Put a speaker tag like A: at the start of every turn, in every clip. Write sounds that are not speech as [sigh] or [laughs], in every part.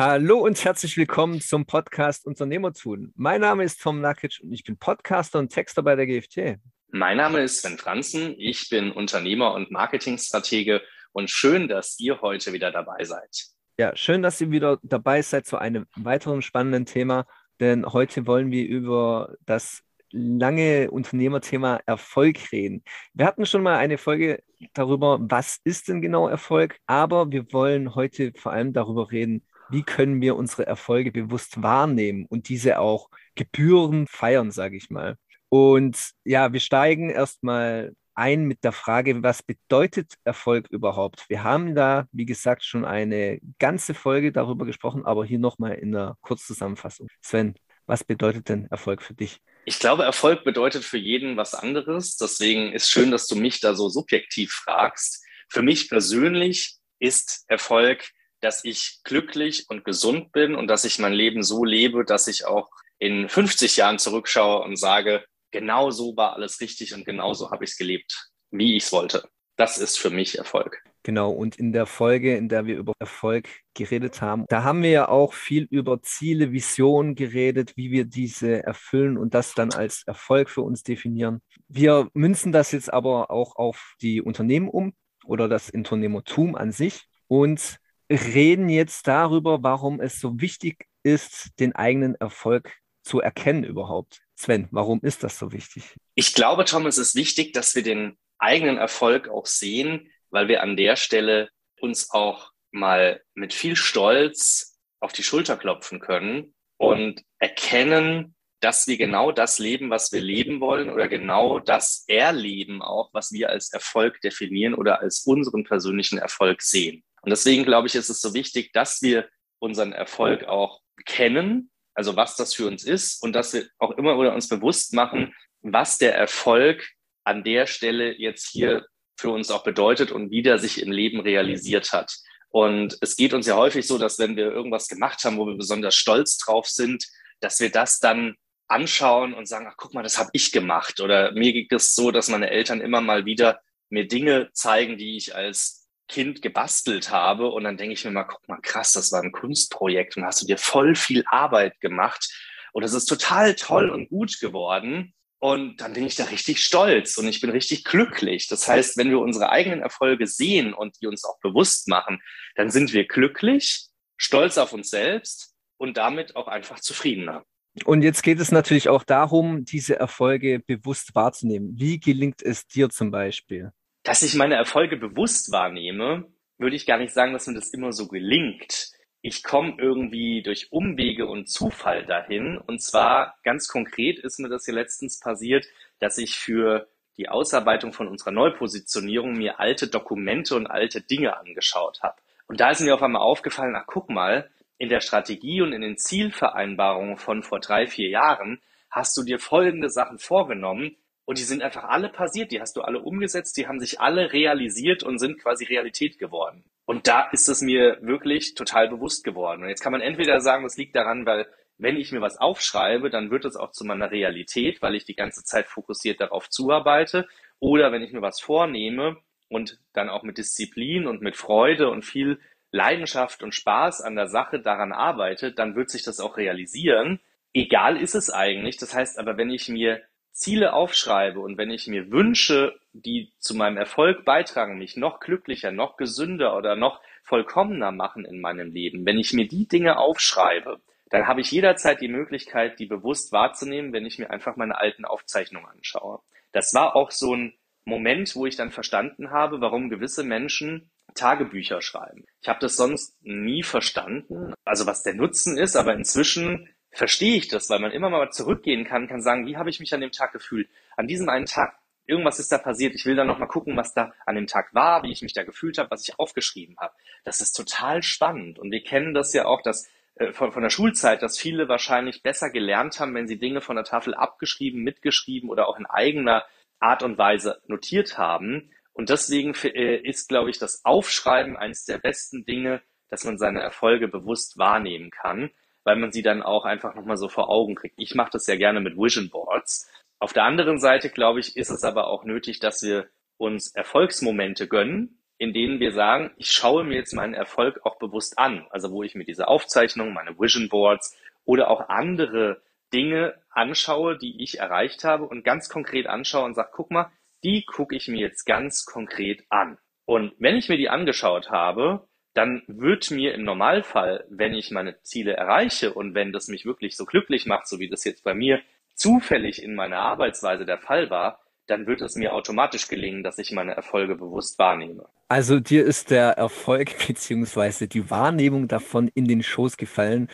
A: Hallo und herzlich willkommen zum Podcast Unternehmertun. Mein Name ist Tom Nakic und ich bin Podcaster und Texter bei der GFT.
B: Mein Name ist Sven Franzen. Ich bin Unternehmer und Marketingstratege und schön, dass ihr heute wieder dabei seid.
A: Ja, schön, dass ihr wieder dabei seid zu einem weiteren spannenden Thema, denn heute wollen wir über das lange Unternehmerthema Erfolg reden. Wir hatten schon mal eine Folge darüber, was ist denn genau Erfolg, aber wir wollen heute vor allem darüber reden, wie können wir unsere Erfolge bewusst wahrnehmen und diese auch gebührend feiern, sage ich mal. Und ja, wir steigen erstmal ein mit der Frage, was bedeutet Erfolg überhaupt? Wir haben da, wie gesagt, schon eine ganze Folge darüber gesprochen, aber hier nochmal in einer Kurzzusammenfassung. Sven, was bedeutet denn Erfolg für dich?
B: Ich glaube, Erfolg bedeutet für jeden was anderes. Deswegen ist schön, dass du mich da so subjektiv fragst. Für mich persönlich ist Erfolg dass ich glücklich und gesund bin und dass ich mein Leben so lebe, dass ich auch in 50 Jahren zurückschaue und sage, genau so war alles richtig und genau so habe ich es gelebt, wie ich es wollte. Das ist für mich Erfolg.
A: Genau, und in der Folge, in der wir über Erfolg geredet haben, da haben wir ja auch viel über Ziele, Visionen geredet, wie wir diese erfüllen und das dann als Erfolg für uns definieren. Wir münzen das jetzt aber auch auf die Unternehmen um oder das Unternehmertum an sich und reden jetzt darüber, warum es so wichtig ist, den eigenen Erfolg zu erkennen überhaupt. Sven, warum ist das so wichtig?
B: Ich glaube, Tom, es ist wichtig, dass wir den eigenen Erfolg auch sehen, weil wir an der Stelle uns auch mal mit viel Stolz auf die Schulter klopfen können und erkennen, dass wir genau das leben, was wir leben wollen oder genau das erleben auch, was wir als Erfolg definieren oder als unseren persönlichen Erfolg sehen. Und deswegen glaube ich, ist es so wichtig, dass wir unseren Erfolg auch kennen, also was das für uns ist und dass wir auch immer wieder uns bewusst machen, was der Erfolg an der Stelle jetzt hier für uns auch bedeutet und wie der sich im Leben realisiert hat. Und es geht uns ja häufig so, dass wenn wir irgendwas gemacht haben, wo wir besonders stolz drauf sind, dass wir das dann anschauen und sagen, ach guck mal, das habe ich gemacht. Oder mir geht es so, dass meine Eltern immer mal wieder mir Dinge zeigen, die ich als Kind gebastelt habe. Und dann denke ich mir mal, guck mal, krass, das war ein Kunstprojekt und hast du dir voll viel Arbeit gemacht. Und es ist total toll und gut geworden. Und dann bin ich da richtig stolz und ich bin richtig glücklich. Das heißt, wenn wir unsere eigenen Erfolge sehen und die uns auch bewusst machen, dann sind wir glücklich, stolz auf uns selbst und damit auch einfach zufriedener.
A: Und jetzt geht es natürlich auch darum, diese Erfolge bewusst wahrzunehmen. Wie gelingt es dir zum Beispiel?
B: Dass ich meine Erfolge bewusst wahrnehme, würde ich gar nicht sagen, dass mir das immer so gelingt. Ich komme irgendwie durch Umwege und Zufall dahin. Und zwar ganz konkret ist mir das hier letztens passiert, dass ich für die Ausarbeitung von unserer Neupositionierung mir alte Dokumente und alte Dinge angeschaut habe. Und da ist mir auf einmal aufgefallen, ach guck mal, in der Strategie und in den Zielvereinbarungen von vor drei, vier Jahren hast du dir folgende Sachen vorgenommen, und die sind einfach alle passiert, die hast du alle umgesetzt, die haben sich alle realisiert und sind quasi Realität geworden. Und da ist es mir wirklich total bewusst geworden. Und jetzt kann man entweder sagen, das liegt daran, weil wenn ich mir was aufschreibe, dann wird es auch zu meiner Realität, weil ich die ganze Zeit fokussiert darauf zuarbeite. Oder wenn ich mir was vornehme und dann auch mit Disziplin und mit Freude und viel Leidenschaft und Spaß an der Sache daran arbeite, dann wird sich das auch realisieren. Egal ist es eigentlich. Das heißt aber, wenn ich mir Ziele aufschreibe und wenn ich mir Wünsche, die zu meinem Erfolg beitragen, mich noch glücklicher, noch gesünder oder noch vollkommener machen in meinem Leben, wenn ich mir die Dinge aufschreibe, dann habe ich jederzeit die Möglichkeit, die bewusst wahrzunehmen, wenn ich mir einfach meine alten Aufzeichnungen anschaue. Das war auch so ein Moment, wo ich dann verstanden habe, warum gewisse Menschen Tagebücher schreiben. Ich habe das sonst nie verstanden, also was der Nutzen ist, aber inzwischen verstehe ich das, weil man immer mal zurückgehen kann, kann sagen, wie habe ich mich an dem Tag gefühlt? An diesem einen Tag, irgendwas ist da passiert. Ich will dann noch mal gucken, was da an dem Tag war, wie ich mich da gefühlt habe, was ich aufgeschrieben habe. Das ist total spannend. Und wir kennen das ja auch, dass äh, von, von der Schulzeit, dass viele wahrscheinlich besser gelernt haben, wenn sie Dinge von der Tafel abgeschrieben, mitgeschrieben oder auch in eigener Art und Weise notiert haben. Und deswegen äh, ist, glaube ich, das Aufschreiben eines der besten Dinge, dass man seine Erfolge bewusst wahrnehmen kann weil man sie dann auch einfach nochmal so vor Augen kriegt. Ich mache das ja gerne mit Vision Boards. Auf der anderen Seite, glaube ich, ist es aber auch nötig, dass wir uns Erfolgsmomente gönnen, in denen wir sagen, ich schaue mir jetzt meinen Erfolg auch bewusst an. Also wo ich mir diese Aufzeichnungen, meine Vision Boards oder auch andere Dinge anschaue, die ich erreicht habe und ganz konkret anschaue und sage, guck mal, die gucke ich mir jetzt ganz konkret an. Und wenn ich mir die angeschaut habe, dann wird mir im Normalfall, wenn ich meine Ziele erreiche und wenn das mich wirklich so glücklich macht, so wie das jetzt bei mir zufällig in meiner Arbeitsweise der Fall war, dann wird es mir automatisch gelingen, dass ich meine Erfolge bewusst wahrnehme.
A: Also dir ist der Erfolg [laughs] beziehungsweise die Wahrnehmung davon in den Schoß gefallen.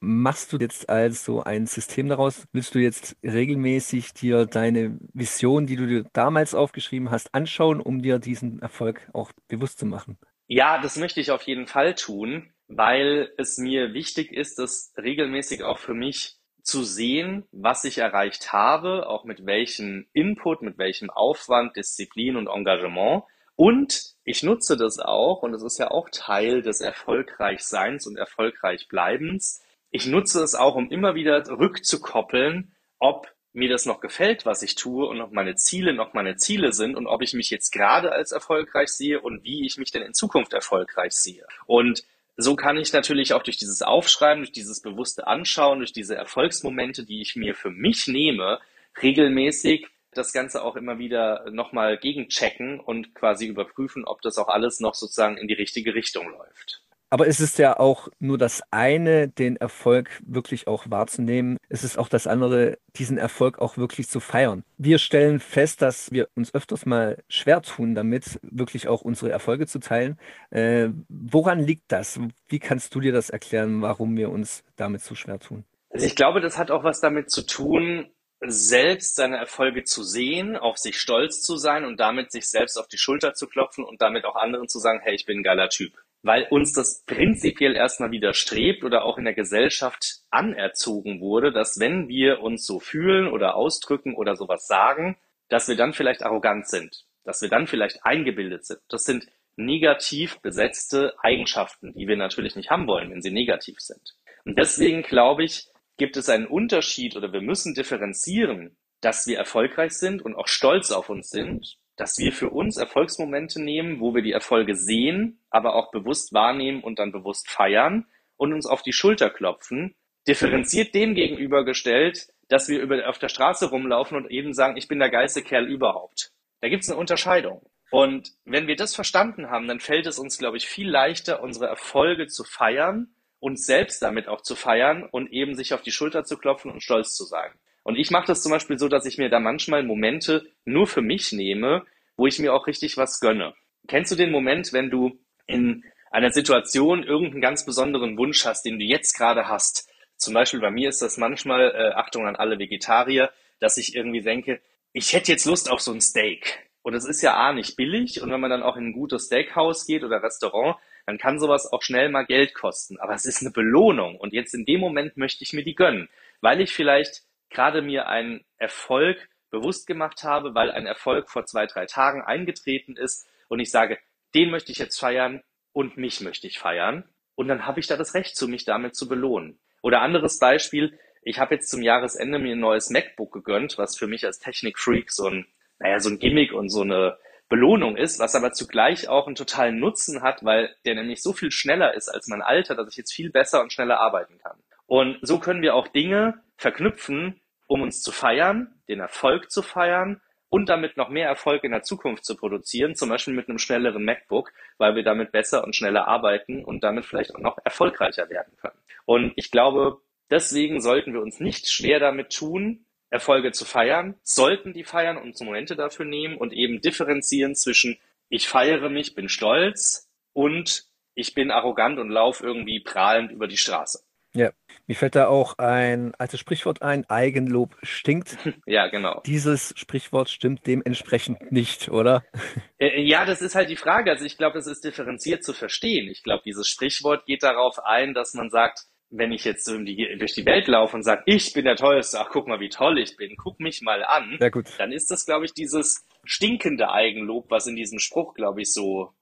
A: Machst du jetzt also ein System daraus? Willst du jetzt regelmäßig dir deine Vision, die du dir damals aufgeschrieben hast, anschauen, um dir diesen Erfolg auch bewusst zu machen?
B: Ja, das möchte ich auf jeden Fall tun, weil es mir wichtig ist, das regelmäßig auch für mich zu sehen, was ich erreicht habe, auch mit welchem Input, mit welchem Aufwand, Disziplin und Engagement. Und ich nutze das auch, und es ist ja auch Teil des Erfolgreichseins und Erfolgreichbleibens. Ich nutze es auch, um immer wieder rückzukoppeln, ob mir das noch gefällt, was ich tue und ob meine Ziele noch meine Ziele sind und ob ich mich jetzt gerade als erfolgreich sehe und wie ich mich denn in Zukunft erfolgreich sehe. Und so kann ich natürlich auch durch dieses Aufschreiben, durch dieses bewusste Anschauen, durch diese Erfolgsmomente, die ich mir für mich nehme, regelmäßig das Ganze auch immer wieder nochmal gegenchecken und quasi überprüfen, ob das auch alles noch sozusagen in die richtige Richtung läuft.
A: Aber es ist ja auch nur das eine, den Erfolg wirklich auch wahrzunehmen. Es ist auch das andere, diesen Erfolg auch wirklich zu feiern. Wir stellen fest, dass wir uns öfters mal schwer tun, damit wirklich auch unsere Erfolge zu teilen. Äh, woran liegt das? Wie kannst du dir das erklären, warum wir uns damit so schwer tun?
B: Also ich glaube, das hat auch was damit zu tun, selbst seine Erfolge zu sehen, auf sich stolz zu sein und damit sich selbst auf die Schulter zu klopfen und damit auch anderen zu sagen, hey, ich bin ein geiler Typ weil uns das prinzipiell erstmal widerstrebt oder auch in der Gesellschaft anerzogen wurde, dass wenn wir uns so fühlen oder ausdrücken oder sowas sagen, dass wir dann vielleicht arrogant sind, dass wir dann vielleicht eingebildet sind. Das sind negativ besetzte Eigenschaften, die wir natürlich nicht haben wollen, wenn sie negativ sind. Und deswegen glaube ich, gibt es einen Unterschied oder wir müssen differenzieren, dass wir erfolgreich sind und auch stolz auf uns sind dass wir für uns Erfolgsmomente nehmen, wo wir die Erfolge sehen, aber auch bewusst wahrnehmen und dann bewusst feiern und uns auf die Schulter klopfen, differenziert dem gegenübergestellt, dass wir über, auf der Straße rumlaufen und eben sagen, ich bin der geilste Kerl überhaupt. Da gibt es eine Unterscheidung. Und wenn wir das verstanden haben, dann fällt es uns, glaube ich, viel leichter, unsere Erfolge zu feiern, uns selbst damit auch zu feiern und eben sich auf die Schulter zu klopfen und stolz zu sein. Und ich mache das zum Beispiel so, dass ich mir da manchmal Momente nur für mich nehme, wo ich mir auch richtig was gönne. Kennst du den Moment, wenn du in einer Situation irgendeinen ganz besonderen Wunsch hast, den du jetzt gerade hast? Zum Beispiel bei mir ist das manchmal, äh, Achtung an alle Vegetarier, dass ich irgendwie denke, ich hätte jetzt Lust auf so ein Steak. Und es ist ja A nicht billig und wenn man dann auch in ein gutes Steakhouse geht oder Restaurant, dann kann sowas auch schnell mal Geld kosten. Aber es ist eine Belohnung und jetzt in dem Moment möchte ich mir die gönnen, weil ich vielleicht gerade mir einen Erfolg bewusst gemacht habe, weil ein Erfolg vor zwei, drei Tagen eingetreten ist und ich sage, den möchte ich jetzt feiern und mich möchte ich feiern. Und dann habe ich da das Recht zu, mich damit zu belohnen. Oder anderes Beispiel, ich habe jetzt zum Jahresende mir ein neues MacBook gegönnt, was für mich als Technikfreak so ein, naja, so ein Gimmick und so eine Belohnung ist, was aber zugleich auch einen totalen Nutzen hat, weil der nämlich so viel schneller ist als mein Alter, dass ich jetzt viel besser und schneller arbeiten kann. Und so können wir auch Dinge verknüpfen, um uns zu feiern, den Erfolg zu feiern und damit noch mehr Erfolg in der Zukunft zu produzieren, zum Beispiel mit einem schnelleren MacBook, weil wir damit besser und schneller arbeiten und damit vielleicht auch noch erfolgreicher werden können. Und ich glaube, deswegen sollten wir uns nicht schwer damit tun, Erfolge zu feiern, sollten die feiern und Momente dafür nehmen und eben differenzieren zwischen ich feiere mich, bin stolz und ich bin arrogant und laufe irgendwie prahlend über die Straße.
A: Ja, mir fällt da auch ein altes Sprichwort ein, Eigenlob stinkt. [laughs]
B: Ja, genau.
A: Dieses Sprichwort stimmt dementsprechend nicht, oder? [laughs]
B: Äh, ja, das ist halt die Frage. Also ich glaube, es ist differenziert zu verstehen. Ich glaube, dieses Sprichwort geht darauf ein, dass man sagt, wenn ich jetzt durch die Welt laufe und sage, ich bin der Tollste, ach guck mal, wie toll ich bin, guck mich mal an,
A: ja, gut.
B: dann ist das, glaube ich, dieses stinkende Eigenlob, was in diesem Spruch, glaube ich, so,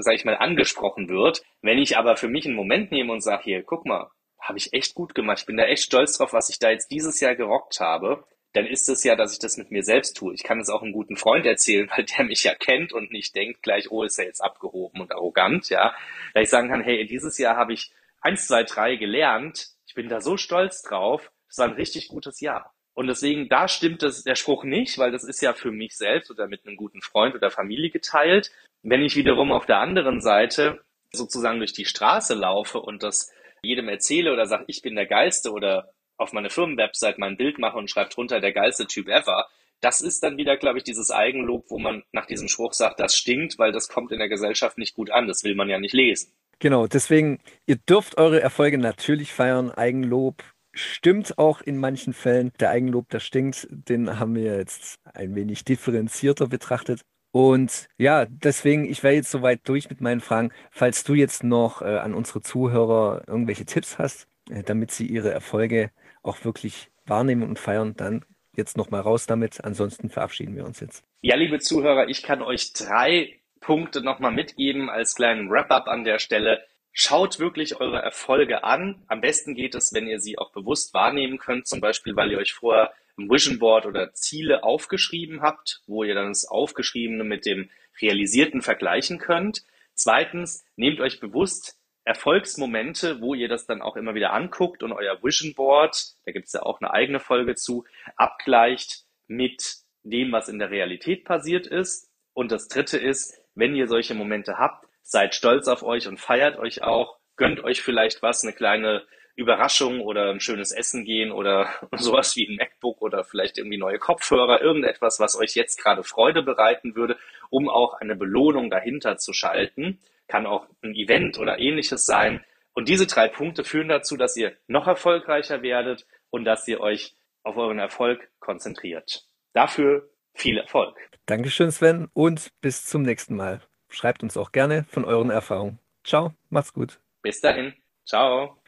B: sag ich mal, angesprochen wird. Wenn ich aber für mich einen Moment nehme und sage, hier, guck mal, habe ich echt gut gemacht. Ich bin da echt stolz drauf, was ich da jetzt dieses Jahr gerockt habe. dann ist es ja, dass ich das mit mir selbst tue. Ich kann es auch einem guten Freund erzählen, weil der mich ja kennt und nicht denkt gleich, oh, ist er jetzt abgehoben und arrogant, ja. Da ich sagen kann, hey, dieses Jahr habe ich eins, zwei, drei gelernt. Ich bin da so stolz drauf. Es war ein richtig gutes Jahr. Und deswegen, da stimmt das, der Spruch nicht, weil das ist ja für mich selbst oder mit einem guten Freund oder Familie geteilt. Wenn ich wiederum auf der anderen Seite sozusagen durch die Straße laufe und das jedem erzähle oder sage, ich bin der Geilste oder auf meine Firmenwebsite mein Bild mache und schreibe drunter der geilste Typ ever, das ist dann wieder, glaube ich, dieses Eigenlob, wo man nach diesem Spruch sagt, das stinkt, weil das kommt in der Gesellschaft nicht gut an. Das will man ja nicht lesen.
A: Genau, deswegen, ihr dürft eure Erfolge natürlich feiern. Eigenlob stimmt auch in manchen Fällen. Der Eigenlob, der stinkt, den haben wir jetzt ein wenig differenzierter betrachtet. Und ja, deswegen, ich wäre jetzt soweit durch mit meinen Fragen. Falls du jetzt noch äh, an unsere Zuhörer irgendwelche Tipps hast, äh, damit sie ihre Erfolge auch wirklich wahrnehmen und feiern, dann jetzt nochmal raus damit. Ansonsten verabschieden wir uns jetzt.
B: Ja, liebe Zuhörer, ich kann euch drei Punkte nochmal mitgeben als kleinen Wrap-up an der Stelle. Schaut wirklich eure Erfolge an. Am besten geht es, wenn ihr sie auch bewusst wahrnehmen könnt, zum Beispiel, weil ihr euch vorher Vision Board oder Ziele aufgeschrieben habt, wo ihr dann das Aufgeschriebene mit dem Realisierten vergleichen könnt. Zweitens, nehmt euch bewusst Erfolgsmomente, wo ihr das dann auch immer wieder anguckt und euer Vision Board, da gibt es ja auch eine eigene Folge zu, abgleicht mit dem, was in der Realität passiert ist. Und das Dritte ist, wenn ihr solche Momente habt, seid stolz auf euch und feiert euch auch, gönnt euch vielleicht was, eine kleine Überraschung oder ein schönes Essen gehen oder [laughs] sowas wie ein MacBook oder vielleicht irgendwie neue Kopfhörer, irgendetwas, was euch jetzt gerade Freude bereiten würde, um auch eine Belohnung dahinter zu schalten. Kann auch ein Event oder ähnliches sein. Und diese drei Punkte führen dazu, dass ihr noch erfolgreicher werdet und dass ihr euch auf euren Erfolg konzentriert. Dafür viel Erfolg.
A: Dankeschön, Sven, und bis zum nächsten Mal. Schreibt uns auch gerne von euren Erfahrungen. Ciao, macht's gut.
B: Bis dahin. Ciao.